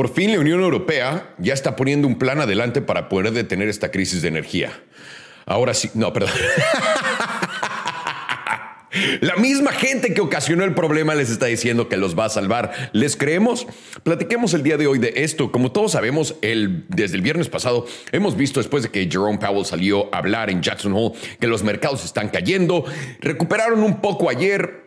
Por fin la Unión Europea ya está poniendo un plan adelante para poder detener esta crisis de energía. Ahora sí, no, perdón. La misma gente que ocasionó el problema les está diciendo que los va a salvar. ¿Les creemos? Platiquemos el día de hoy de esto. Como todos sabemos, el, desde el viernes pasado hemos visto después de que Jerome Powell salió a hablar en Jackson Hole que los mercados están cayendo. Recuperaron un poco ayer,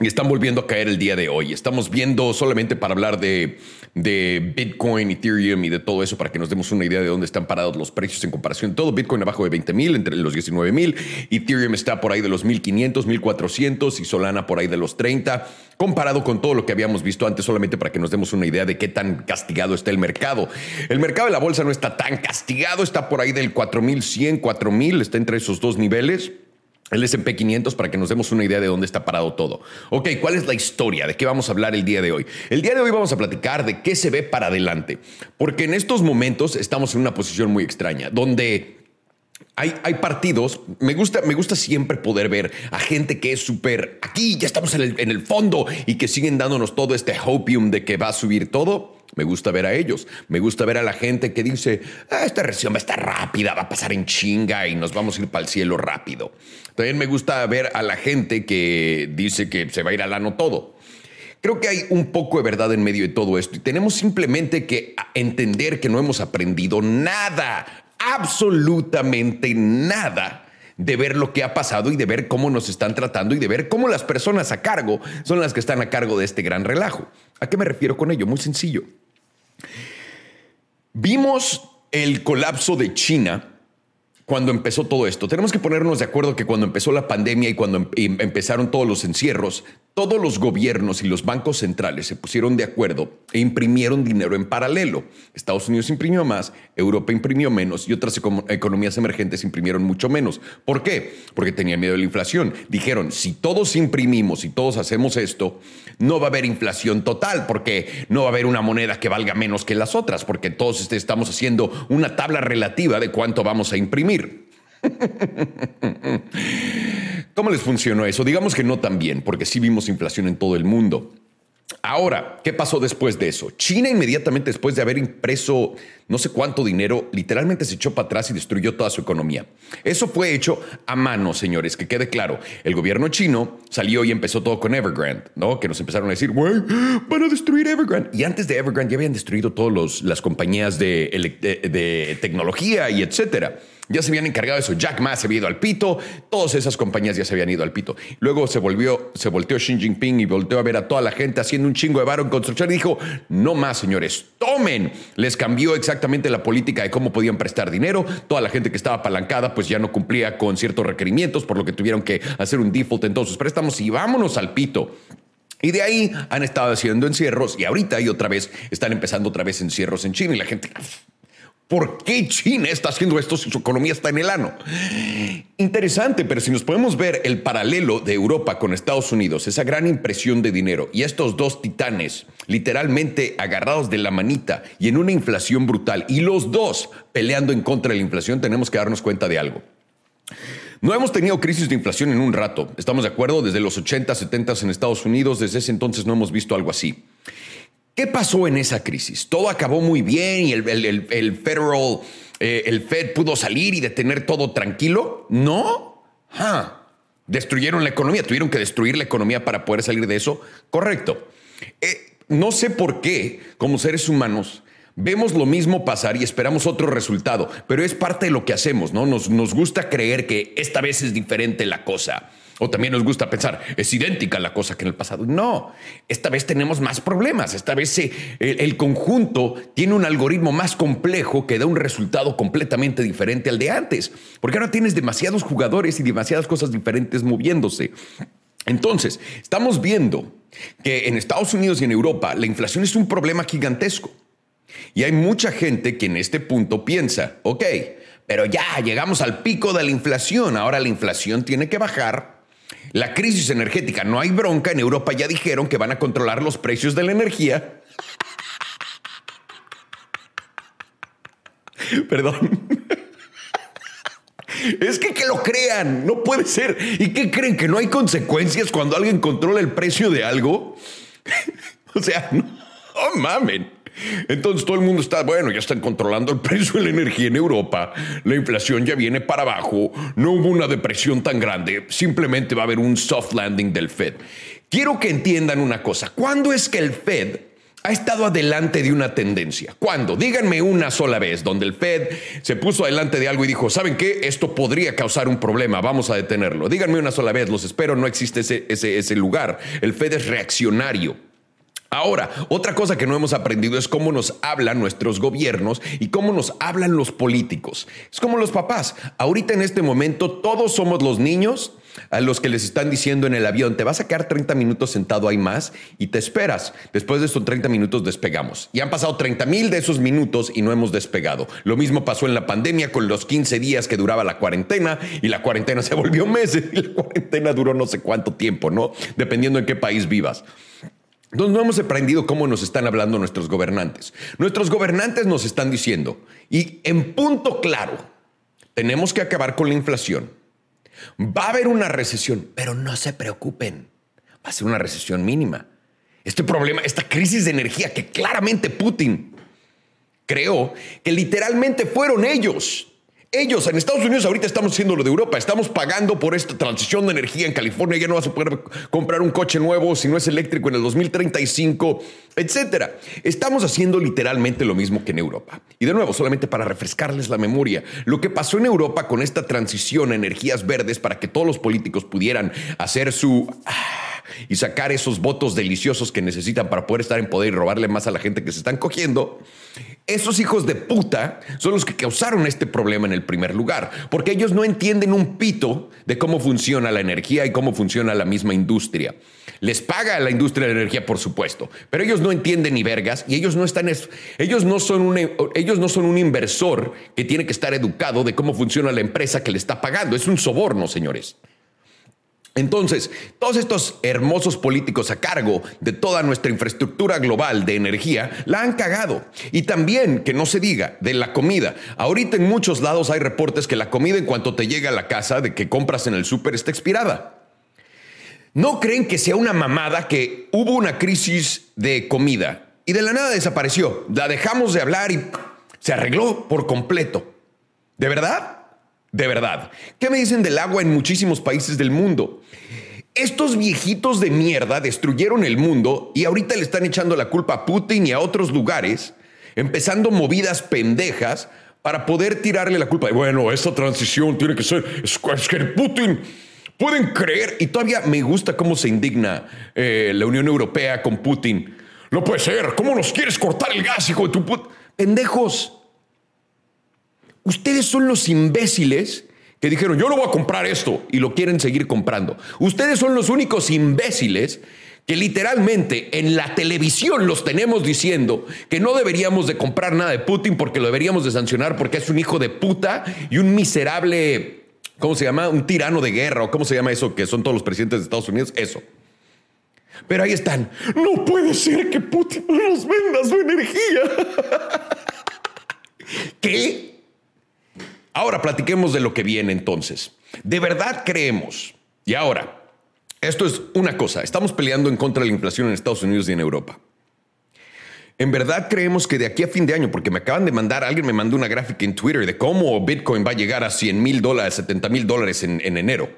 y están volviendo a caer el día de hoy. Estamos viendo solamente para hablar de, de, Bitcoin, Ethereum y de todo eso para que nos demos una idea de dónde están parados los precios en comparación. Todo Bitcoin abajo de 20 mil, entre los 19 mil. Ethereum está por ahí de los 1500, 1400 y Solana por ahí de los 30. Comparado con todo lo que habíamos visto antes, solamente para que nos demos una idea de qué tan castigado está el mercado. El mercado de la bolsa no está tan castigado, está por ahí del 4100, 4000, está entre esos dos niveles el SP 500 para que nos demos una idea de dónde está parado todo. Ok, ¿cuál es la historia? ¿De qué vamos a hablar el día de hoy? El día de hoy vamos a platicar de qué se ve para adelante, porque en estos momentos estamos en una posición muy extraña, donde hay, partidos, me gusta, me gusta siempre poder ver a gente que es súper, aquí ya estamos en el, en el fondo y que siguen dándonos todo este hopium de que va a subir todo me gusta ver a ellos. Me gusta ver a la gente que dice, ah, esta recesión va a estar rápida, va a pasar en chinga y nos vamos a ir para el cielo rápido. También me gusta ver a la gente que dice que se va a ir al ano todo. Creo que hay un poco de verdad en medio de todo esto y tenemos simplemente que entender que no hemos aprendido nada, absolutamente nada de ver lo que ha pasado y de ver cómo nos están tratando y de ver cómo las personas a cargo son las que están a cargo de este gran relajo. ¿A qué me refiero con ello? Muy sencillo. Vimos el colapso de China cuando empezó todo esto. Tenemos que ponernos de acuerdo que cuando empezó la pandemia y cuando em, empezaron todos los encierros, todos los gobiernos y los bancos centrales se pusieron de acuerdo e imprimieron dinero en paralelo. Estados Unidos imprimió más, Europa imprimió menos y otras economías emergentes imprimieron mucho menos. ¿Por qué? Porque tenían miedo de la inflación. Dijeron, si todos imprimimos y todos hacemos esto, no va a haber inflación total porque no va a haber una moneda que valga menos que las otras, porque todos este, estamos haciendo una tabla relativa de cuánto vamos a imprimir. ¿Cómo les funcionó eso? Digamos que no tan bien, porque sí vimos inflación en todo el mundo. Ahora, ¿qué pasó después de eso? China inmediatamente después de haber impreso no sé cuánto dinero, literalmente se echó para atrás y destruyó toda su economía. Eso fue hecho a mano, señores, que quede claro. El gobierno chino salió y empezó todo con Evergrande, ¿no? Que nos empezaron a decir, güey, van a destruir Evergrande. Y antes de Evergrande ya habían destruido todas las compañías de, de tecnología y etcétera. Ya se habían encargado de eso. Jack Ma se había ido al pito. Todas esas compañías ya se habían ido al pito. Luego se volvió, se volteó Xi Jinping y volteó a ver a toda la gente haciendo un chingo de varo en construcción y dijo, no más, señores, tomen. Les cambió exactamente la política de cómo podían prestar dinero. Toda la gente que estaba apalancada pues ya no cumplía con ciertos requerimientos, por lo que tuvieron que hacer un default en todos sus préstamos y vámonos al pito. Y de ahí han estado haciendo encierros y ahorita y otra vez están empezando otra vez encierros en China y la gente ¿Por qué China está haciendo esto si su economía está en el ano? Interesante, pero si nos podemos ver el paralelo de Europa con Estados Unidos, esa gran impresión de dinero y estos dos titanes literalmente agarrados de la manita y en una inflación brutal y los dos peleando en contra de la inflación, tenemos que darnos cuenta de algo. No hemos tenido crisis de inflación en un rato, estamos de acuerdo, desde los 80, 70 en Estados Unidos, desde ese entonces no hemos visto algo así. ¿Qué pasó en esa crisis? Todo acabó muy bien y el, Federal, eh, el Fed pudo salir y detener todo tranquilo. No. Destruyeron la economía, tuvieron que destruir la economía para poder salir de eso. Correcto. Eh, no sé por qué, como seres humanos, vemos lo mismo pasar y esperamos otro resultado, pero es parte de lo que hacemos, ¿no? Nos, nos gusta creer que esta vez es diferente la cosa. O también nos gusta pensar, es idéntica la cosa que en el pasado. No, esta vez tenemos más problemas. Esta vez el, el, conjunto tiene un algoritmo más complejo que da un resultado completamente diferente al de antes. Porque ahora tienes demasiados jugadores y demasiadas cosas diferentes moviéndose. Entonces, estamos viendo que en Estados Unidos y en Europa la inflación es un problema gigantesco. Y hay mucha gente que en este punto piensa, ok, pero ya llegamos al pico de la inflación, ahora la inflación tiene que bajar la crisis energética, no hay bronca. En Europa ya dijeron que van a controlar los precios de la energía. Perdón. Es que que lo crean, no puede ser. ¿Y qué creen? ¿Que no hay consecuencias cuando alguien controla el precio de algo? o sea, no, mamen. Entonces todo el mundo está, bueno, ya están controlando el precio de la energía en Europa, la inflación ya viene para abajo, no hubo una depresión tan grande, simplemente va a haber un soft landing del Fed. Quiero que entiendan una cosa, ¿cuándo es que el Fed ha estado adelante de una tendencia. ¿Cuándo? Díganme una sola vez donde el Fed se puso adelante de algo y dijo, ¿saben qué? Esto podría causar un problema, vamos a detenerlo. Díganme una sola vez, los espero, no existe ese, ese, ese lugar. El Fed es reaccionario. Ahora, otra cosa que no hemos aprendido es cómo nos hablan nuestros gobiernos y cómo nos hablan los políticos. Es como los papás. Ahorita en este momento todos somos los niños a los que les están diciendo en el avión, te vas a quedar 30 minutos sentado ahí más y te esperas. Después de esos 30 minutos despegamos. Y han pasado 30 mil de esos minutos y no hemos despegado. Lo mismo pasó en la pandemia con los 15 días que duraba la cuarentena y la cuarentena se volvió meses y la cuarentena duró no sé cuánto tiempo, ¿no? Dependiendo en qué país vivas. Entonces no hemos aprendido cómo nos están hablando nuestros gobernantes. Nuestros gobernantes nos están diciendo, y en punto claro, tenemos que acabar con la inflación Va a haber una recesión, pero no se preocupen. Va a ser una recesión mínima. Este problema, esta crisis de energía que claramente Putin creó, que literalmente fueron ellos ellos en Estados Unidos ahorita estamos haciendo lo de Europa, estamos pagando por esta transición de energía en California, ya no vas a poder comprar un coche nuevo si no es eléctrico en el 2035, etcétera. Estamos haciendo literalmente lo mismo que en Europa. Y de nuevo, solamente para refrescarles la memoria, lo que pasó en Europa con esta transición a energías verdes para que todos los políticos pudieran hacer su y sacar esos votos deliciosos que necesitan para poder estar en poder y robarle más a la gente que se están cogiendo, esos hijos de puta son los que causaron este problema en el primer lugar, porque ellos no entienden un pito de cómo funciona la energía y cómo funciona la misma industria. Les paga la industria de la energía, por supuesto, pero ellos no entienden ni vergas y ellos no están ellos no son un ellos no son un inversor que tiene que estar educado de cómo funciona la empresa que le está pagando, es un soborno, señores. Entonces, todos estos hermosos políticos a cargo de toda nuestra infraestructura global de energía la han cagado. Y también, que no se diga, de la comida. Ahorita en muchos lados hay reportes que la comida en cuanto te llega a la casa de que compras en el súper está expirada. ¿No creen que sea una mamada que hubo una crisis de comida y de la nada desapareció? La dejamos de hablar y se arregló por completo. ¿De verdad? De verdad. ¿Qué me dicen del agua en muchísimos países del mundo? Estos viejitos de mierda destruyeron el mundo y ahorita le están echando la culpa a Putin y a otros lugares, empezando movidas pendejas para poder tirarle la culpa. Bueno, esa transición tiene que ser. Es, que Putin. Pueden creer, y todavía me gusta cómo se indigna eh, la Unión Europea con Putin. No puede ser, ¿cómo nos quieres cortar el gas, hijo de tu puta? Pendejos, Ustedes son los imbéciles que dijeron, yo no voy a comprar esto y lo quieren seguir comprando. Ustedes son los únicos imbéciles que literalmente en la televisión los tenemos diciendo que no deberíamos de comprar nada de Putin porque lo deberíamos de sancionar porque es un hijo de puta y un miserable, ¿cómo se llama? Un tirano de guerra o cómo se llama eso que son todos los presidentes de Estados Unidos, eso. Pero ahí están. No puede ser que Putin nos venda su energía. ¿Qué? Ahora platiquemos de lo que viene entonces. ¿De verdad creemos? Y ahora, esto es una cosa, estamos peleando en contra de la inflación en Estados Unidos y en Europa. En verdad creemos que de aquí a fin de año, porque me acaban de mandar, alguien me mandó una gráfica en Twitter de cómo Bitcoin va a llegar a 100 mil dólares, 70 mil dólares en, en enero.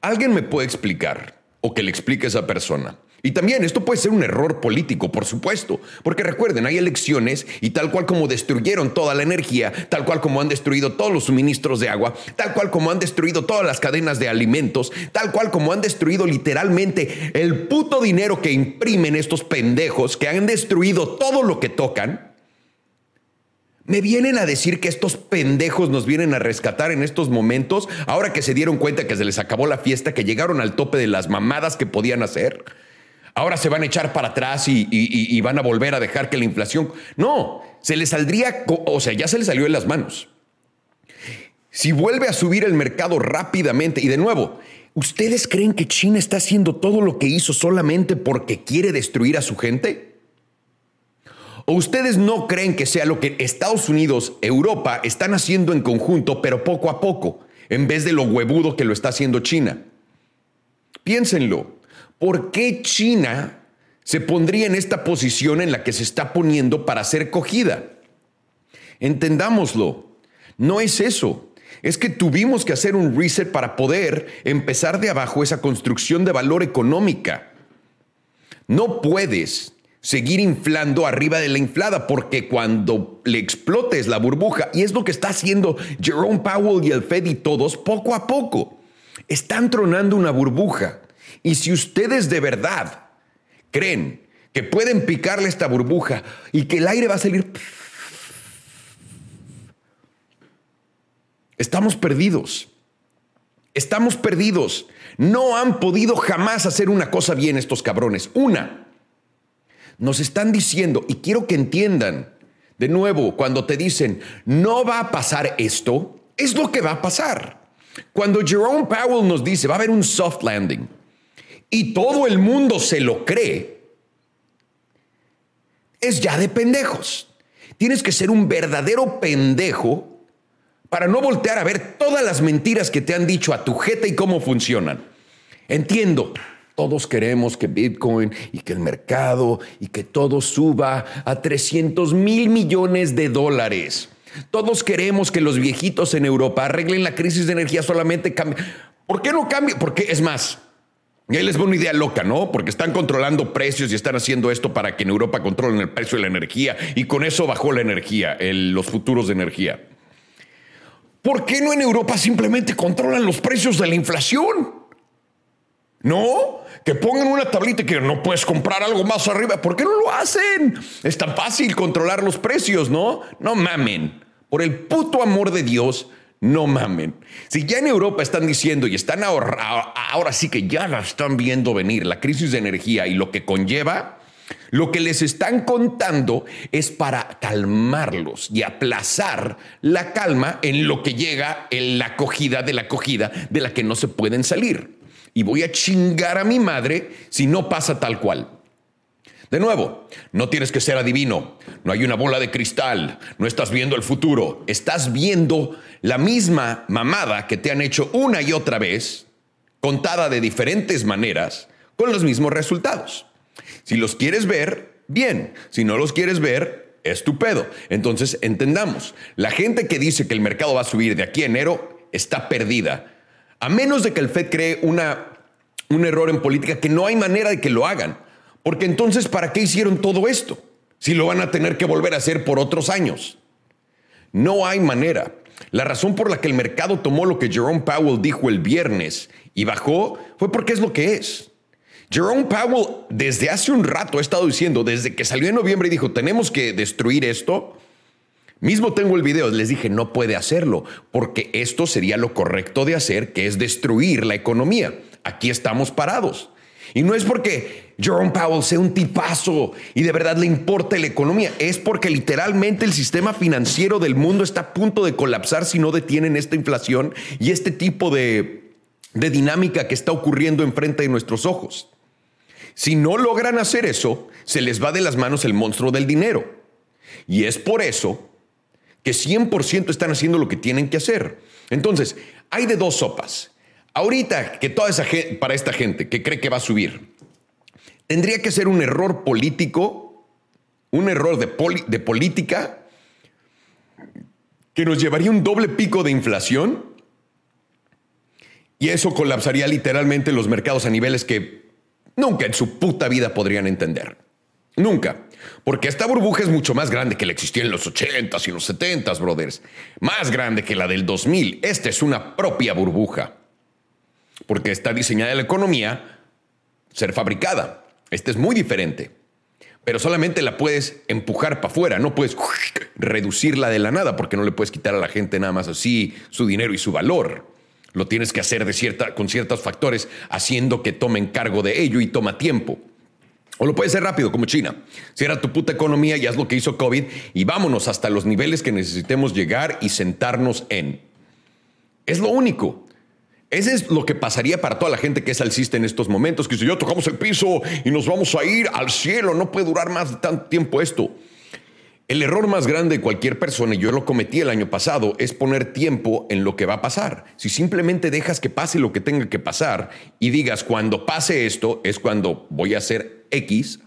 ¿Alguien me puede explicar o que le explique a esa persona? Y también esto puede ser un error político, por supuesto, porque recuerden, hay elecciones y tal cual como destruyeron toda la energía, tal cual como han destruido todos los suministros de agua, tal cual como han destruido todas las cadenas de alimentos, tal cual como han destruido literalmente el puto dinero que imprimen estos pendejos, que han destruido todo lo que tocan, me vienen a decir que estos pendejos nos vienen a rescatar en estos momentos, ahora que se dieron cuenta que se les acabó la fiesta, que llegaron al tope de las mamadas que podían hacer ahora se van a echar para atrás y, van a volver a dejar que la inflación... No, se les saldría, o sea, ya se les salió de las manos. Si vuelve a subir el mercado rápidamente, y de nuevo, ¿ustedes creen que China está haciendo todo lo que hizo solamente porque quiere destruir a su gente? ¿O ustedes no creen que sea lo que Estados Unidos, Europa están haciendo en conjunto, pero poco a poco, en vez de lo huevudo que lo está haciendo China? Piénsenlo. ¿Por qué China se pondría en esta posición en la que se está poniendo para ser cogida. Entendámoslo, no es eso. Es que tuvimos que hacer un reset para poder empezar de abajo esa construcción de valor económica. No puedes seguir inflando arriba de la inflada, porque cuando le explotes la burbuja, y es lo que está haciendo Jerome Powell y el Fed y todos, poco a poco, están tronando una burbuja. Y si ustedes de verdad creen que pueden picarle esta burbuja y que el aire va a salir... Estamos perdidos. Estamos perdidos. No han podido jamás hacer una cosa bien estos cabrones. Una, nos están diciendo, y quiero que entiendan, de nuevo, cuando te dicen, no va a pasar esto, es lo que va a pasar. Cuando Jerome Powell nos dice, va a haber un soft landing, y todo el mundo se lo cree, es ya de pendejos. Tienes que ser un verdadero pendejo para no voltear a ver todas las mentiras que te han dicho a tu jeta y cómo funcionan. Entiendo, todos queremos que Bitcoin y que el mercado y que todo suba a 300 mil millones de dólares. Todos queremos que los viejitos en Europa arreglen la crisis de energía solamente. ¿Por qué no cambia? Porque es más, él les va una idea loca, ¿no? Porque están controlando precios y están haciendo esto para que en Europa controlen el precio de la energía y con eso bajó la energía, los futuros de energía. ¿Por qué no en Europa simplemente controlan los precios de la inflación? No, que pongan una tablita que no puedes comprar algo más arriba. ¿Por qué no lo hacen? Es tan fácil controlar los precios, ¿no? No mamen. Por el puto amor de Dios, no mamen. Si ya en Europa están diciendo y están ahora, ahora sí que ya la están viendo venir, la crisis de energía y lo que conlleva, lo que les están contando es para calmarlos y aplazar la calma en lo que llega en la acogida de la acogida de la que no se pueden salir y voy a chingar a mi madre si no pasa tal cual. De nuevo, no tienes que ser adivino, no hay una bola de cristal, no estás viendo el futuro, estás viendo la misma mamada que te han hecho una y otra vez, contada de diferentes maneras, con los mismos resultados. Si los quieres ver, bien, si no los quieres ver, estupendo. Entonces, entendamos, la gente que dice que el mercado va a subir de aquí a enero está perdida a menos de que el Fed cree un error en política que no hay manera de que lo hagan. Porque entonces, ¿para qué hicieron todo esto? Si lo van a tener que volver a hacer por otros años. No hay manera. La razón por la que el mercado tomó lo que Jerome Powell dijo el viernes y bajó fue porque es lo que es. Jerome Powell desde hace un rato ha estado diciendo, desde que salió en noviembre y dijo, tenemos que destruir esto, Mismo tengo el video, les dije, no puede hacerlo, porque esto sería lo correcto de hacer, que es destruir la economía. Aquí estamos parados. Y no es porque Jerome Powell sea un tipazo y de verdad le importe la economía, es porque literalmente el sistema financiero del mundo está a punto de colapsar si no detienen esta inflación y este tipo de, de dinámica que está ocurriendo enfrente de nuestros ojos. Si no logran hacer eso, se les va de las manos el monstruo del dinero. Y es por eso que 100% están haciendo lo que tienen que hacer. Entonces, hay de dos sopas. Ahorita que toda esa gente, para esta gente que cree que va a subir, tendría que ser un error político, un error de, política que nos llevaría un doble pico de inflación y eso colapsaría literalmente los mercados a niveles que nunca en su puta vida podrían entender. Nunca. Porque esta burbuja es mucho más grande que la existía en los 80s y los 70s, brothers. Más grande que la del 2000. Esta es una propia burbuja. Porque está diseñada la economía ser fabricada. Esta es muy diferente. Pero solamente la puedes empujar para afuera, no puedes reducirla de la nada, porque no le puedes quitar a la gente nada más así su dinero y su valor. Lo tienes que hacer de cierta, con ciertos factores, haciendo que tomen cargo de ello y toma tiempo. O lo puede ser rápido, como China. Cierra tu puta economía y haz lo que hizo COVID y vámonos hasta los niveles que necesitemos llegar y sentarnos en. Es lo único. Ese es lo que pasaría para toda la gente que es alcista en estos momentos, que si yo tocamos el piso y nos vamos a ir al cielo, no puede durar más de tanto tiempo esto. El error más grande de cualquier persona, y yo lo cometí el año pasado, es poner tiempo en lo que va a pasar. Si simplemente dejas que pase lo que tenga que pasar y digas, cuando pase esto, es cuando voy a hacer X,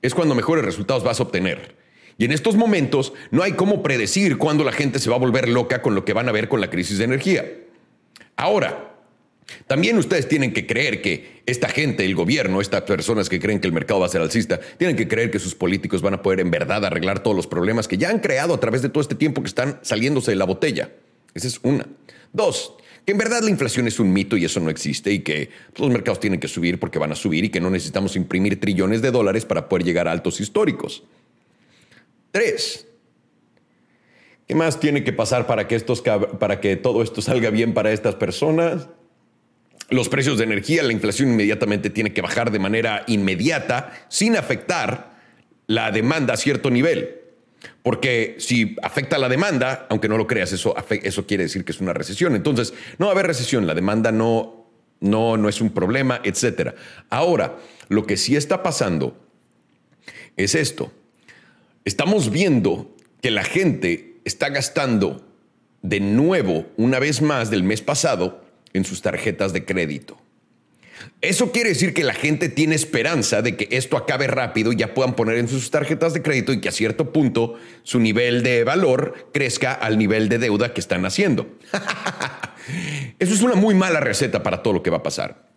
es cuando mejores resultados vas a obtener. Y en estos momentos no hay cómo predecir cuándo la gente se va a volver loca con lo que van a ver con la crisis de energía. Ahora, también ustedes tienen que creer que esta gente, el gobierno, estas personas que creen que el mercado va a ser alcista, tienen que creer que sus políticos van a poder en verdad arreglar todos los problemas que ya han creado a través de todo este tiempo que están saliéndose de la botella. Esa es una. Dos, que en verdad la inflación es un mito y eso no existe y que los mercados tienen que subir porque van a subir y que no necesitamos imprimir trillones de dólares para poder llegar a altos históricos. Tres, ¿qué más tiene que pasar para que, estos, para que todo esto salga bien para estas personas? Los precios de energía, la inflación inmediatamente tiene que bajar de manera inmediata sin afectar la demanda a cierto nivel. Porque si afecta la demanda, aunque no lo creas, eso, eso quiere decir que es una recesión. Entonces, no va a haber recesión, la demanda no, no, no es un problema, etc. Ahora, lo que sí está pasando es esto. Estamos viendo que la gente está gastando de nuevo, una vez más del mes pasado, en sus tarjetas de crédito. Eso quiere decir que la gente tiene esperanza de que esto acabe rápido y ya puedan poner en sus tarjetas de crédito y que a cierto punto su nivel de valor crezca al nivel de deuda que están haciendo. Eso es una muy mala receta para todo lo que va a pasar.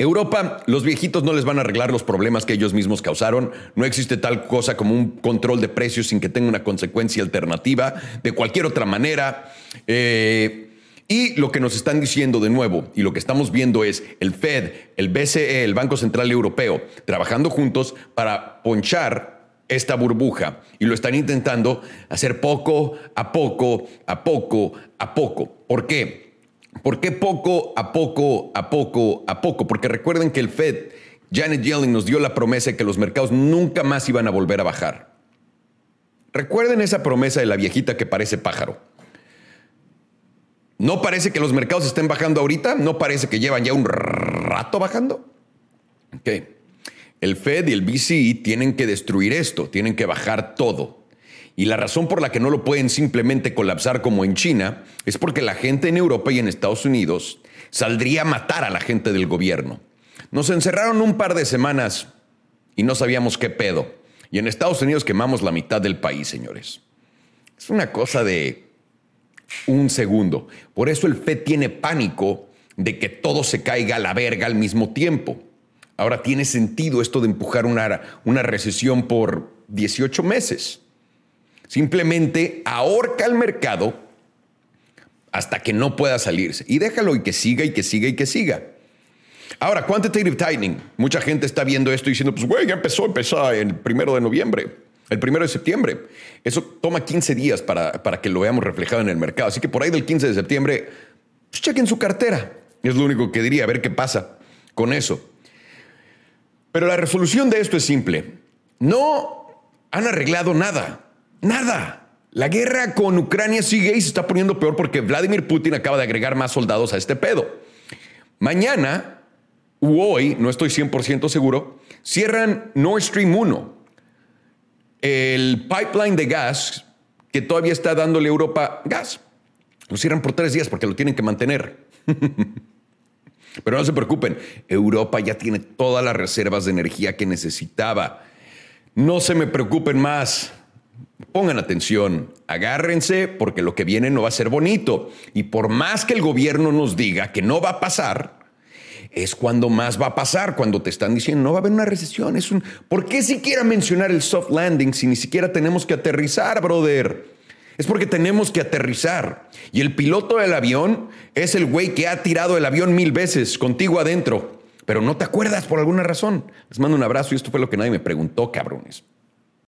Europa, los viejitos no les van a arreglar los problemas que ellos mismos causaron. No existe tal cosa como un control de precios sin que tenga una consecuencia alternativa. De cualquier otra manera, eh, y lo que nos están diciendo de nuevo y lo que estamos viendo es el Fed, el BCE, el Banco Central Europeo, trabajando juntos para ponchar esta burbuja y lo están intentando hacer poco a poco, a poco, a poco. ¿Por qué? ¿Por qué poco a poco, a poco, a poco? Porque recuerden que el Fed, Janet Yellen nos dio la promesa de que los mercados nunca más iban a volver a bajar. Recuerden esa promesa de la viejita que parece pájaro. ¿No parece que los mercados estén bajando ahorita? ¿No parece que llevan ya un rato bajando? Ok. El Fed y el BCE tienen que destruir esto, tienen que bajar todo. Y la razón por la que no lo pueden simplemente colapsar como en China es porque la gente en Europa y en Estados Unidos saldría a matar a la gente del gobierno. Nos encerraron un par de semanas y no sabíamos qué pedo. Y en Estados Unidos quemamos la mitad del país, señores. Es una cosa de un segundo. Por eso el FED tiene pánico de que todo se caiga a la verga al mismo tiempo. Ahora tiene sentido esto de empujar una, una recesión por 18 meses. Simplemente ahorca el mercado hasta que no pueda salirse. Y déjalo y que siga y que siga y que siga. Ahora, quantitative tightening. Mucha gente está viendo esto y diciendo, pues, güey, ya empezó, empezó el primero de noviembre. El primero de septiembre. Eso toma 15 días para, para, que lo veamos reflejado en el mercado. Así que por ahí del 15 de septiembre, pues chequen su cartera. Es lo único que diría, a ver qué pasa con eso. Pero la resolución de esto es simple. No han arreglado nada. Nada. La guerra con Ucrania sigue y se está poniendo peor porque Vladimir Putin acaba de agregar más soldados a este pedo. Mañana, u hoy, no estoy 100% seguro, cierran Nord Stream 1 el pipeline de gas que todavía está dándole a Europa gas. Lo cierran por tres días porque lo tienen que mantener. Pero no se preocupen, Europa ya tiene todas las reservas de energía que necesitaba. No se me preocupen más. Pongan atención, agárrense porque lo que viene no va a ser bonito. Y por más que el gobierno nos diga que no va a pasar, es cuando más va a pasar, cuando te están diciendo no va a haber una recesión. Es un, ¿Por qué siquiera mencionar el soft landing si ni siquiera tenemos que aterrizar, brother? Es porque tenemos que aterrizar. Y el piloto del avión es el güey que ha tirado el avión mil veces contigo adentro, pero no te acuerdas por alguna razón. Les mando un abrazo y esto fue lo que nadie me preguntó, cabrones.